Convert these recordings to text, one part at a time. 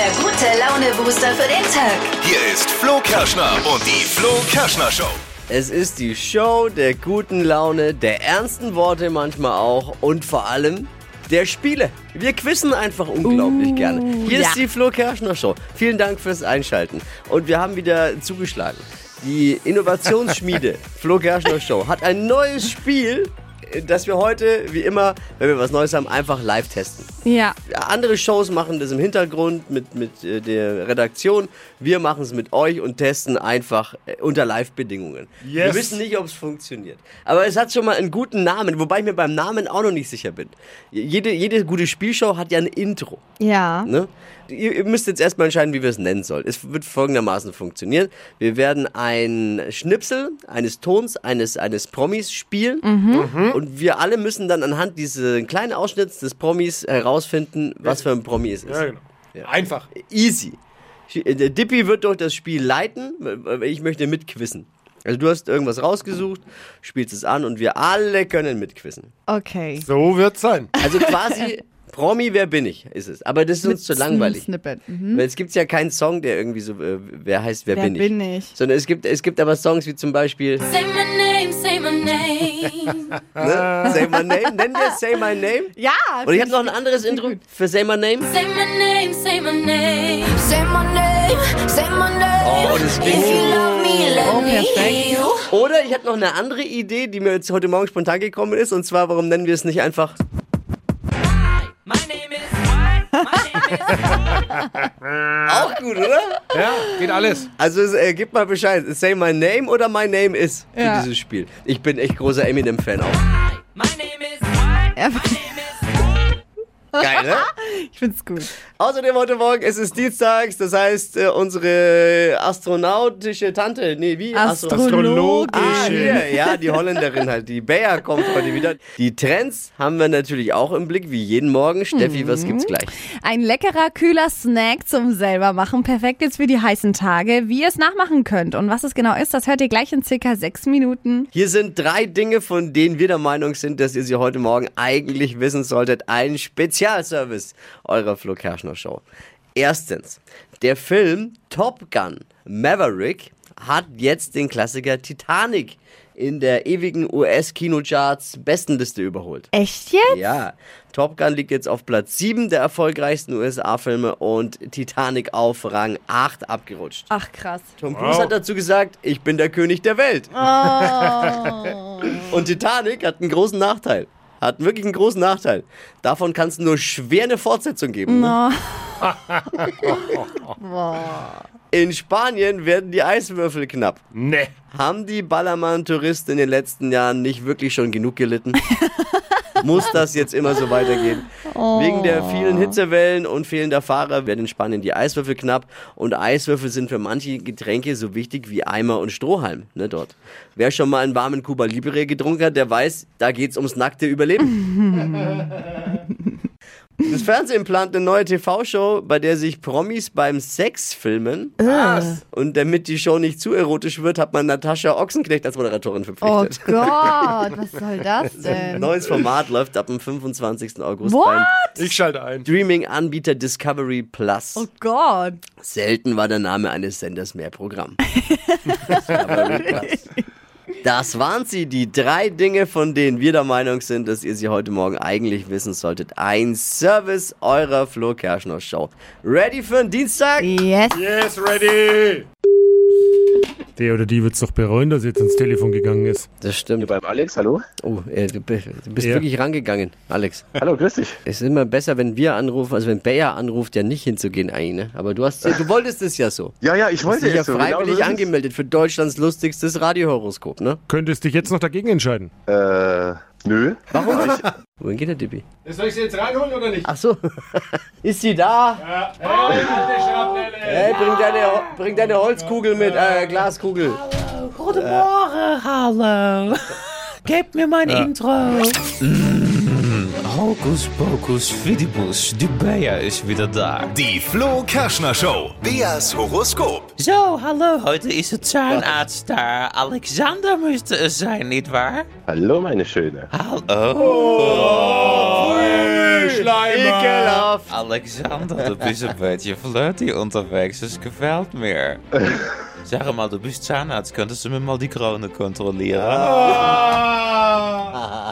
der gute Laune-Booster für den Tag. Hier ist Flo Kerschner und die Flo Kerschner Show. Es ist die Show der guten Laune, der ernsten Worte manchmal auch und vor allem der Spiele. Wir quizzen einfach unglaublich gerne. Hier ist die Flo Kerschner Show. Vielen Dank fürs Einschalten. Und wir haben wieder zugeschlagen. Die Innovationsschmiede Flo Kerschner Show hat ein neues Spiel, das wir heute, wie immer, wenn wir was Neues haben, einfach live testen. Ja. Andere Shows machen das im Hintergrund mit, mit äh, der Redaktion. Wir machen es mit euch und testen einfach äh, unter Live-Bedingungen. Wir Yes. wissen nicht, ob es funktioniert. Aber es hat schon mal einen guten Namen, wobei ich mir beim Namen auch noch nicht sicher bin. Jede, jede gute Spielshow hat ja ein Intro. Ja. Ne? Ihr, ihr müsst jetzt erstmal entscheiden, wie wir es nennen sollen. Es wird folgendermaßen funktionieren. Wir werden ein Schnipsel eines Tons eines, eines Promis spielen und wir alle müssen dann anhand dieses kleinen Ausschnitts des Promis herausfinden, was für ein Promi es ist. Ja, genau. Einfach. Easy. Der Dippy wird durch das Spiel leiten, weil ich möchte mitquissen. Also du hast irgendwas rausgesucht, spielst es an und wir alle können mitquissen. Okay. So wird's sein. Also quasi Promi, wer bin ich, ist es. Aber das ist uns zu langweilig. Snippet. Mhm. Weil es gibt ja keinen Song, der irgendwie so, äh, wer heißt, wer, Wer bin ich. bin ich? Sondern es gibt, es gibt aber Songs wie zum Beispiel Say my name, say my name. ne? Say My Name. Nennen wir es Say My Name? Ja. Und ich habe noch ein anderes Intro für Say My Name. Say my name, say my name. Say my name, say my name. Oh, das klingt If you love me, let Oh, me perfekt. Oder ich habe noch eine andere Idee, die mir jetzt heute Morgen spontan gekommen ist. Und zwar, warum nennen wir es nicht einfach auch gut, oder? Ja, geht alles. Also es, äh, gib mal Bescheid. Say My Name oder My Name is für Ja. dieses Spiel. Ich bin echt großer Eminem-Fan auch. My name is name is Geil, ne? ich find's gut. Außerdem heute Morgen, es ist Dienstags, das heißt, äh, unsere astronautische Tante, nee, wie? Astro- Astrologisch. Ah, hier, ja, die Holländerin halt. Die Bea kommt heute wieder. Die Trends haben wir natürlich auch im Blick, wie jeden Morgen. Steffi, was gibt's gleich? Ein leckerer, kühler Snack zum selber machen. Perfekt jetzt für die heißen Tage. Wie ihr es nachmachen könnt und was es genau ist, das hört ihr gleich in circa sechs Minuten. Hier sind drei Dinge, von denen wir der Meinung sind, dass ihr sie heute Morgen eigentlich wissen solltet. Ein Spezialservice eurer Flo Kerschner Show. Erstens, der Film Top Gun Maverick hat jetzt den Klassiker Titanic in der ewigen US-Kinocharts Bestenliste überholt. Echt jetzt? Ja, Top Gun liegt jetzt auf Platz 7 der erfolgreichsten USA-Filme und Titanic auf Rang 8 abgerutscht. Ach krass. Tom Cruise hat dazu gesagt, ich bin der König der Welt. Und Titanic hat einen großen Nachteil. Hat wirklich einen großen Nachteil. Davon kann es nur schwer eine Fortsetzung geben. Ne? In Spanien werden die Eiswürfel knapp. Ne. Haben die Ballermann-Touristen in den letzten Jahren nicht wirklich schon genug gelitten? Muss das jetzt immer so weitergehen? Wegen der vielen Hitzewellen und fehlender Fahrer werden in Spanien die Eiswürfel knapp und Eiswürfel sind für manche Getränke so wichtig wie Eimer und Strohhalm ne, dort. Wer schon mal einen warmen Cuba Libre getrunken hat, der weiß, da geht's ums nackte Überleben. Das Fernsehen plant eine neue TV-Show, bei der sich Promis beim Sex filmen. Und damit die Show nicht zu erotisch wird, hat man Natascha Ochsenknecht als Moderatorin Oh verpflichtet. Gott, was soll das Ein denn? neues Format läuft ab dem 25. August What? beim Ich schalte ein. Streaming-Anbieter Discovery Plus. Oh Gott. Selten war der Name eines Senders mehr Programm. Discovery Plus. Das waren sie, die drei Dinge, von denen wir der Meinung sind, dass ihr sie heute Morgen eigentlich wissen solltet. Ein Service eurer Flo Kerschner Show. Ready für den Dienstag? Yes. Yes, ready. Der oder die wird's doch bereuen, dass er jetzt ins Telefon gegangen ist. Das stimmt. Beim Alex, hallo? Oh, äh, du bist du bist Ja. wirklich rangegangen, Alex. Hallo, grüß dich. Es ist immer besser, wenn wir anrufen, als wenn Bayer anruft, ja nicht hinzugehen eigentlich. Ne? Aber du hast, du wolltest es ja so. Ja, ja, ich Du hast wollte dich ja so. genau freiwillig es. angemeldet für Deutschlands lustigstes Radiohoroskop, ne? Könntest dich jetzt noch dagegen entscheiden. Äh, nö. Warum nicht? Wohin geht der Dippi? Soll ich sie jetzt reinholen oder nicht? Ach so. ist sie da? Ja. Hey, alte Schrapnelle. Hey, bring deine, bring deine Holzkugel mit, äh, Glaskugel. Guten Morgen, hallo. Gebt mir mein Intro. Hokus pokus fidibus, die Bea ist wieder da. Die Flo Kerschner Show. Beas Horoskop. So, hallo, heute ist der Zahnarzt da. Alexander müsste es sein, nicht wahr? Hallo, meine Schöne. Hallo. Ekelhaft. Alexander, du bist ein beetje flirty unterwegs. Es gefällt mir. Sag mal, du bist Zahnarzt. Könntest du mir mal die Krone kontrollieren?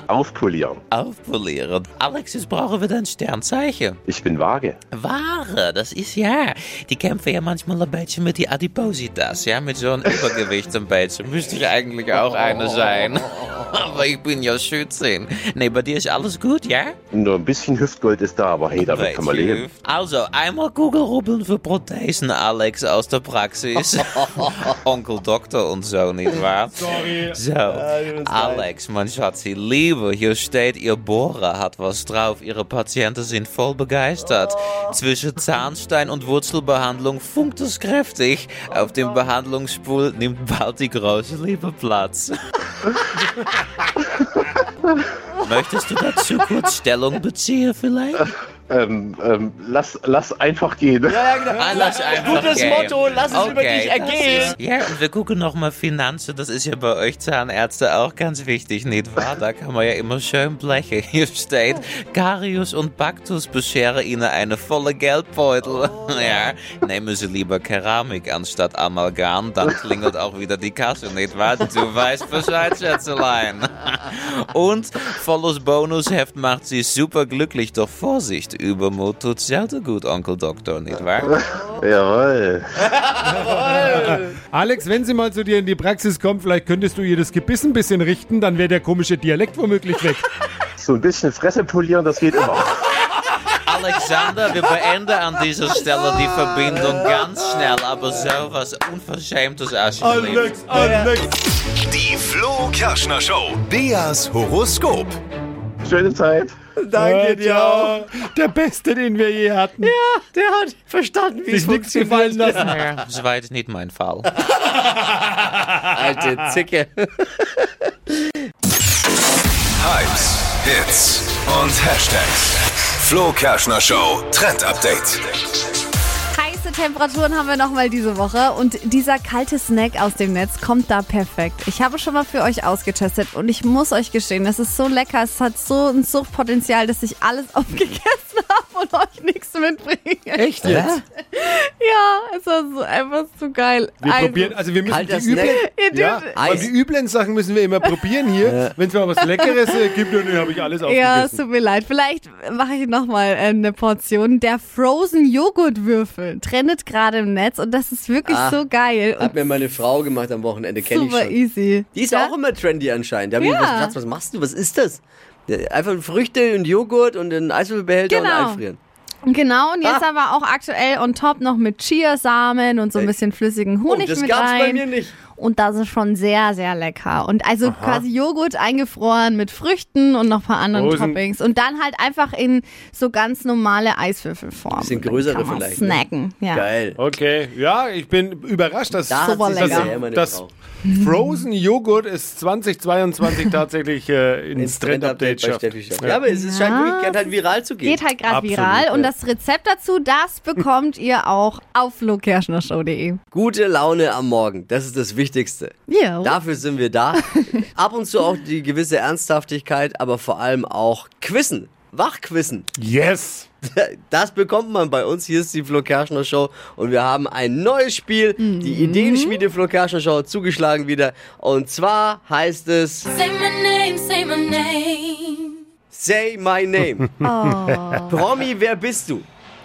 Aufpolieren. Aufpolieren. Alex, jetzt brauchen wir dein Sternzeichen. Ich bin vage. Ware, das ist ja. Die kämpfen ja manchmal ein beetje mit die Adipositas, ja, mit so einem Übergewicht ein bisschen. Müsste ich eigentlich auch eine sein. Aber ich bin ja Schützin. Nee, bei dir ist alles gut, ja? Nur ein bisschen Hüftgold ist da, aber hey, damit kann man leben. Also, einmal Kugelrubbeln für Prothesen, Alex, aus der Praxis. Onkel Doktor und so, nicht wahr? Sorry. So, Alex, mein Schatzi, Liebe, hier steht, ihr Bohrer hat was drauf. Ihre Patienten sind voll begeistert. Zwischen Zahnstein und Wurzelbehandlung funkt es kräftig. Auf dem Behandlungsstuhl nimmt bald die große Liebe Platz. Möchtest du dazu kurz Stellung beziehen vielleicht? Ähm, ähm, lass, lass einfach gehen. Ja, ja, genau. Ah, lass einfach Gutes gehen. Motto, lass es über dich ergehen. ist- Ja, und wir gucken nochmal Finanzen. Das ist ja bei euch Zahnärzte auch ganz wichtig, nicht wahr? Da kann man ja immer schön blechen. Hier steht, Karius und Baktus bescheren Ihnen eine volle Geldbeutel. Ja, nehmen Sie lieber Keramik anstatt Amalgam, dann klingelt auch wieder die Kasse, nicht wahr? Du weißt Bescheid, Schätzelein. Und volles Bonusheft macht Sie super glücklich, doch Vorsicht, Übermut tut selten gut, Onkel Doktor, nicht wahr? Jawohl. Alex, wenn sie mal zu dir in die Praxis kommt, vielleicht könntest du ihr das Gebiss ein bisschen richten, dann wäre der komische Dialekt womöglich weg. So ein bisschen Fresse polieren, das geht immer. Alexander, wir beenden an dieser Stelle die Verbindung ganz schnell, aber sowas Unverschämtes alsjeblieft. Alex. Die Flo Kerschner Show. Beas Horoskop. Schöne Zeit. Danke dir auch. Der Beste, den wir je hatten. Der hat verstanden, wie es Sich nichts funktioniert. gefallen lassen. Ja, das war jetzt nicht mein Fall. Alte Zicke. Hypes, Hits und Hashtags. Flo Kerschner Show Trend Update. Heiße Temperaturen haben wir nochmal diese Woche und dieser kalte Snack aus dem Netz kommt da perfekt. Ich habe schon mal für euch ausgetestet und ich muss euch gestehen, es ist so lecker, es hat so ein Suchtpotenzial, dass ich alles aufgegessen habe und euch nichts mitbringe. Echt jetzt? Ja, es war so einfach so geil. Wir Also, probieren, also wir müssen die üblen, ja, aber die üblen Sachen müssen wir immer probieren hier. Wenn es mal was Leckeres gibt, dann habe ich alles Ja, es aufgegessen. tut mir leid. Vielleicht mache ich nochmal äh, eine Portion. Der Frozen Joghurtwürfel trendet gerade im Netz und das ist wirklich Ah, so geil. Hat Und mir meine Frau gemacht am Wochenende, kenne ich super schon. easy. Die ist Ja? auch immer trendy anscheinend. Da hab ich Schatz, was machst du? Was ist das? Einfach Früchte und Joghurt und einen Eiswürfelbehälter Genau. und einfrieren. Genau, und jetzt Ah. aber auch aktuell on top noch mit Chiasamen und so ein bisschen flüssigen Oh, Honig das mit gab's rein. bei mir nicht. Und das ist schon sehr, sehr lecker. Und also quasi Joghurt eingefroren mit Früchten und noch ein paar anderen Frozen. Toppings. Und dann halt einfach in so ganz normale Eiswürfelform. Bisschen größere kann man vielleicht, ne? Snacken, ja. Geil. Okay, ja, ich bin überrascht, dass Da meine das Frau. Frozen Joghurt ist 2022 tatsächlich äh, ins Trend-Update schafft. Schaff. Ja, aber es ist scheint wirklich halt viral zu gehen. Geht halt gerade viral. ja. Und das Rezept dazu, das bekommt ihr auch auf flokerschnershow.de. Gute Laune am Morgen, das ist das Wichtigste. Ja. Dafür sind wir da. Ab und zu auch die gewisse Ernsthaftigkeit, aber vor allem auch Quissen. Wachquissen. Yes! Das bekommt man bei uns. Hier ist die Flo Kerschner Show und wir haben ein neues Spiel. Die Ideenschmiede Flo Kerschner Show zugeschlagen wieder. Und zwar heißt es Say my name, say my name. Say My Name. Promi, wer bist du?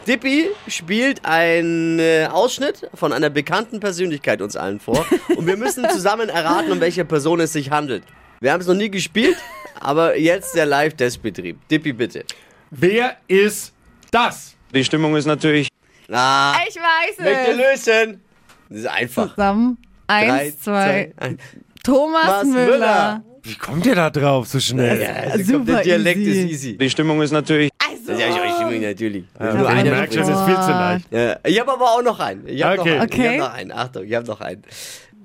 Dippy spielt einen äh, Ausschnitt von einer bekannten Persönlichkeit uns allen vor und wir müssen zusammen erraten, um welche Person es sich handelt. Wir haben es noch nie gespielt, aber jetzt der Live-Testbetrieb. Dippy, bitte. Wer ist das? Die Stimmung ist natürlich Ah, Ich weiß möchte es. lösen. Das ist einfach. Zusammen. Drei, Eins, zwei. eins. Thomas Thomas Müller. Müller. Wie kommt ihr da drauf so schnell? Ja, also kommt, Super der Dialekt easy. ist easy. Die Stimmung ist natürlich Das ist ja ich stimme natürlich. Ja, Nur okay, einer ich merke schon, es ist viel zu leicht. Ja, ich habe aber auch noch einen. Ich habe Okay. noch einen. Ich Okay. habe noch einen. Achtung, ich habe noch einen.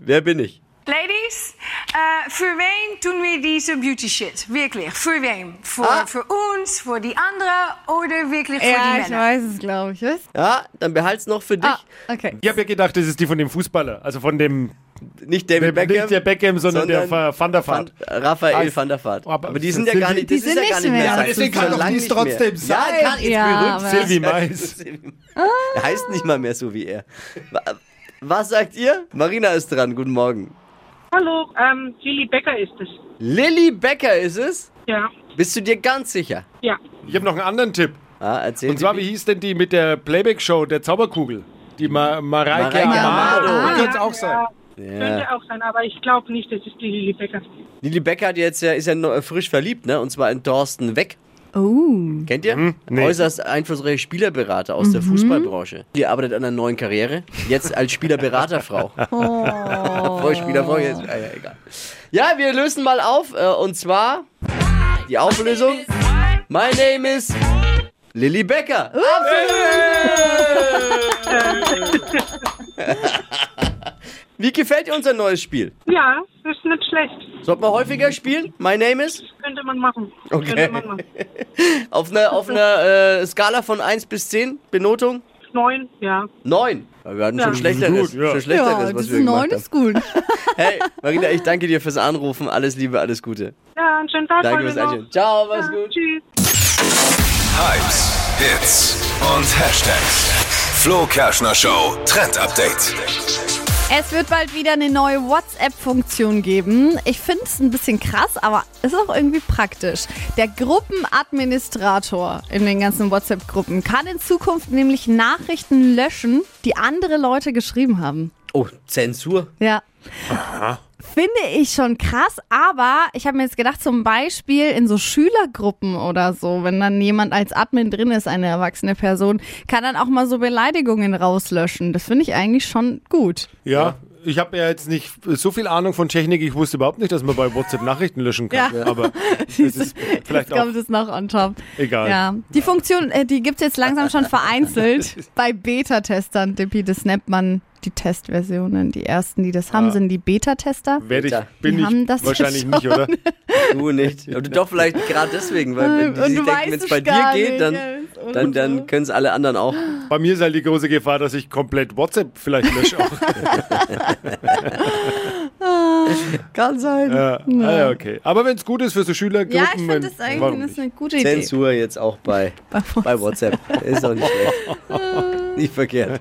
Wer bin ich? Ladies, äh, für wen tun wir diese Beauty Shit? Wirklich, für wen? Für, Ah. für uns, für die anderen oder wirklich für Ja, die ich Männer? weiß es, glaube ich. Was? Ja, dann behalt's noch für dich. Ah, okay. Ich habe ja gedacht, das ist die von dem Fußballer, also von dem Nicht David Beckham. Nicht der Beckham, sondern, der sondern Van der Vaart. Raphael Ah, van der Vaart. aber Aber, die sind ja gar nicht, Die das ist sind ja gar nicht mehr. mehr. sein. Deswegen kann doch dies nicht mehr. trotzdem Ja, sein. kann jetzt Ja, berühmt. Silvi Mais. Er heißt nicht mal mehr so wie er. Wa- Was sagt ihr? Marina ist dran. Guten Morgen. Hallo, ähm, Lilly Becker ist es. Lilly Becker ist es? Ja, Bist du dir ganz sicher? ja. Ich habe noch einen anderen Tipp. Ah, erzähl Und zwar, wie hieß denn die mit der Playback-Show der Zauberkugel? Die Ma Mareike Mareike Amado. Amado. Die könnte es ja, auch sein. Ja, Ja. Könnte auch sein, aber ich glaube nicht, das ist die Lilly Becker. Lilly Becker hat jetzt ja, ist ja noch frisch verliebt, ne? Und zwar in Thorsten Weck. Oh. Kennt ihr? nee. Äußerst einflussreiche Spielerberater aus der Fußballbranche. Die arbeitet an einer neuen Karriere. Jetzt als Spielerberaterfrau. Oh. Vor Spielerfrau jetzt. Ah, ja, egal. Ja, wir lösen mal auf. Äh, und zwar die Auflösung. My name is Lilly Becker. Wie gefällt dir unser neues Spiel? Ja, das ist nicht schlecht. Sollten wir häufiger spielen? My name is? Könnte man machen. Okay. Könnte man machen. Auf einer, auf einer äh, Skala von 1 bis 10, Benotung? Neun, ja. 9. Wir hatten Ja. schon schlechteres, Gut, ja. schon schlechteres Ja, was das wir ist gemacht neun haben. ist gut. Hey, Marina, ich danke dir fürs Anrufen. Alles Liebe, alles Gute. Ja, einen schönen Tag Danke fürs noch. Einstellen. Ciao, mach's Ja, gut. Tschüss. Hypes, Hits und Hashtags. Flo Kerschner Show Trend Update. Es wird bald wieder eine neue WhatsApp-Funktion geben. Ich finde es ein bisschen krass, aber ist auch irgendwie praktisch. Der Gruppenadministrator in den ganzen WhatsApp-Gruppen kann in Zukunft nämlich Nachrichten löschen, die andere Leute geschrieben haben. Oh, Zensur. Ja. Finde ich schon krass, aber ich habe mir jetzt gedacht, zum Beispiel in so Schülergruppen oder so, wenn dann jemand als Admin drin ist, eine erwachsene Person, kann dann auch mal so Beleidigungen rauslöschen. Das finde ich eigentlich schon gut. Ja, ich habe ja jetzt nicht so viel Ahnung von Technik. Ich wusste überhaupt nicht, dass man bei WhatsApp Nachrichten löschen kann. Ja. Aber es ist vielleicht Jetzt auch kommt es noch on top. egal. Ja, die Funktion, äh, die gibt es jetzt langsam schon vereinzelt bei Beta-Testern. Dippi, das nennt man die Testversionen. Die ersten, die das haben, Ah. sind die Beta-Tester. Werde ich, Die bin haben ich das wahrscheinlich schon. nicht, oder? Du nicht. Oder doch vielleicht gerade deswegen, weil wenn die sich denken, wenn es bei dir geht, dann, ja, dann, dann können es alle anderen auch. Bei mir ist halt die große Gefahr, dass ich komplett WhatsApp vielleicht lösche. Auch. Kann sein. ja. Ah, ja, okay. Aber wenn es gut ist für so Schülergruppen, Ja, ich finde das eigentlich das ist eine gute Idee. Zensur jetzt auch bei, bei WhatsApp. Ist doch nicht schlecht. nicht verkehrt.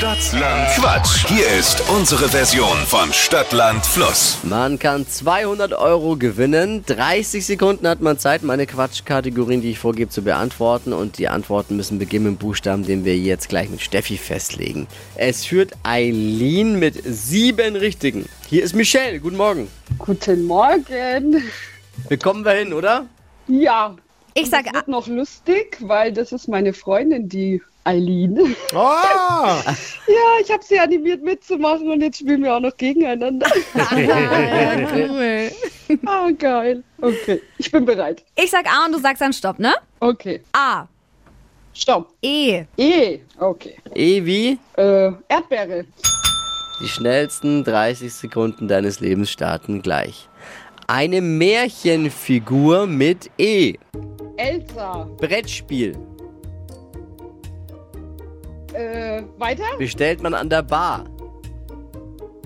Stadtland Quatsch. Hier ist unsere Version von Stadtland Fluss. Man kann 200 Euro gewinnen. 30 Sekunden hat man Zeit, meine Quatschkategorien, die ich vorgebe, zu beantworten. Und die Antworten müssen beginnen mit dem Buchstaben, den wir jetzt gleich mit Steffi festlegen. Es führt Eileen mit sieben Richtigen. Hier ist Michelle. Guten Morgen. Guten Morgen. Bekommen wir hin, oder? Ja. Ich sag das wird noch lustig, weil das ist meine Freundin, die Eileen. Ah! Ja, ich habe sie animiert mitzumachen und jetzt spielen wir auch noch gegeneinander. Ja, cool. Ah, geil. Okay, ich bin bereit. Ich sag A und du sagst dann Stopp, ne? Okay. A. Stopp. E. E. Okay. E wie? Äh, Erdbeere. Die schnellsten 30 Sekunden deines Lebens starten gleich. Eine Märchenfigur mit E. Elsa. Brettspiel. Äh, weiter? Bestellt man an der Bar.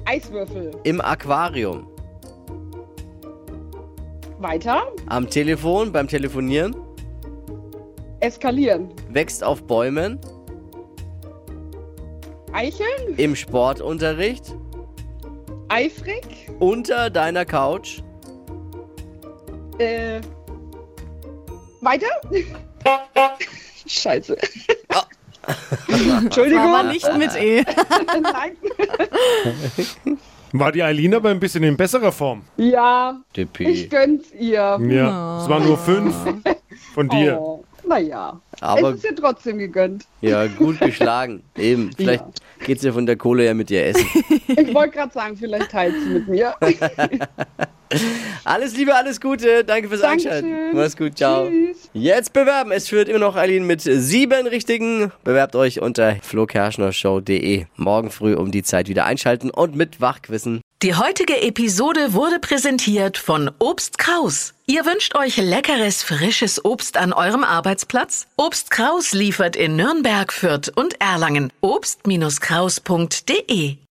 Eiswürfel. Im Aquarium. Weiter? Am Telefon, beim Telefonieren. Eskalieren. Wächst auf Bäumen. Eicheln. Im Sportunterricht. Eifrig. Unter deiner Couch. Äh, weiter? Scheiße. Entschuldigung. Aber nicht mit E. Nein. War die Eileen aber ein bisschen in besserer Form? Ja, ich Tippi. gönn's ihr. Ja, es waren nur fünf von dir. Oh, naja. Aber- es ist ihr trotzdem gegönnt. Ja, gut geschlagen. Eben. Vielleicht geht's dir von der Kohle ja mit dir essen. Ich wollte gerade sagen, vielleicht teilt sie mit mir. Alles Liebe, alles Gute. Danke fürs Dankeschön. Einschalten. Mach's gut. Ciao. Tschüss. Jetzt bewerben. Es führt immer noch Eileen mit sieben Richtigen. Bewerbt euch unter flokerschnershow.de. Morgen früh um die Zeit wieder einschalten und mit Wachquissen. Die heutige Episode wurde präsentiert von Obst Kraus. Ihr wünscht euch leckeres, frisches Obst an eurem Arbeitsplatz? Obst Kraus liefert in Nürnberg, Fürth und Erlangen. Obst-Kraus.de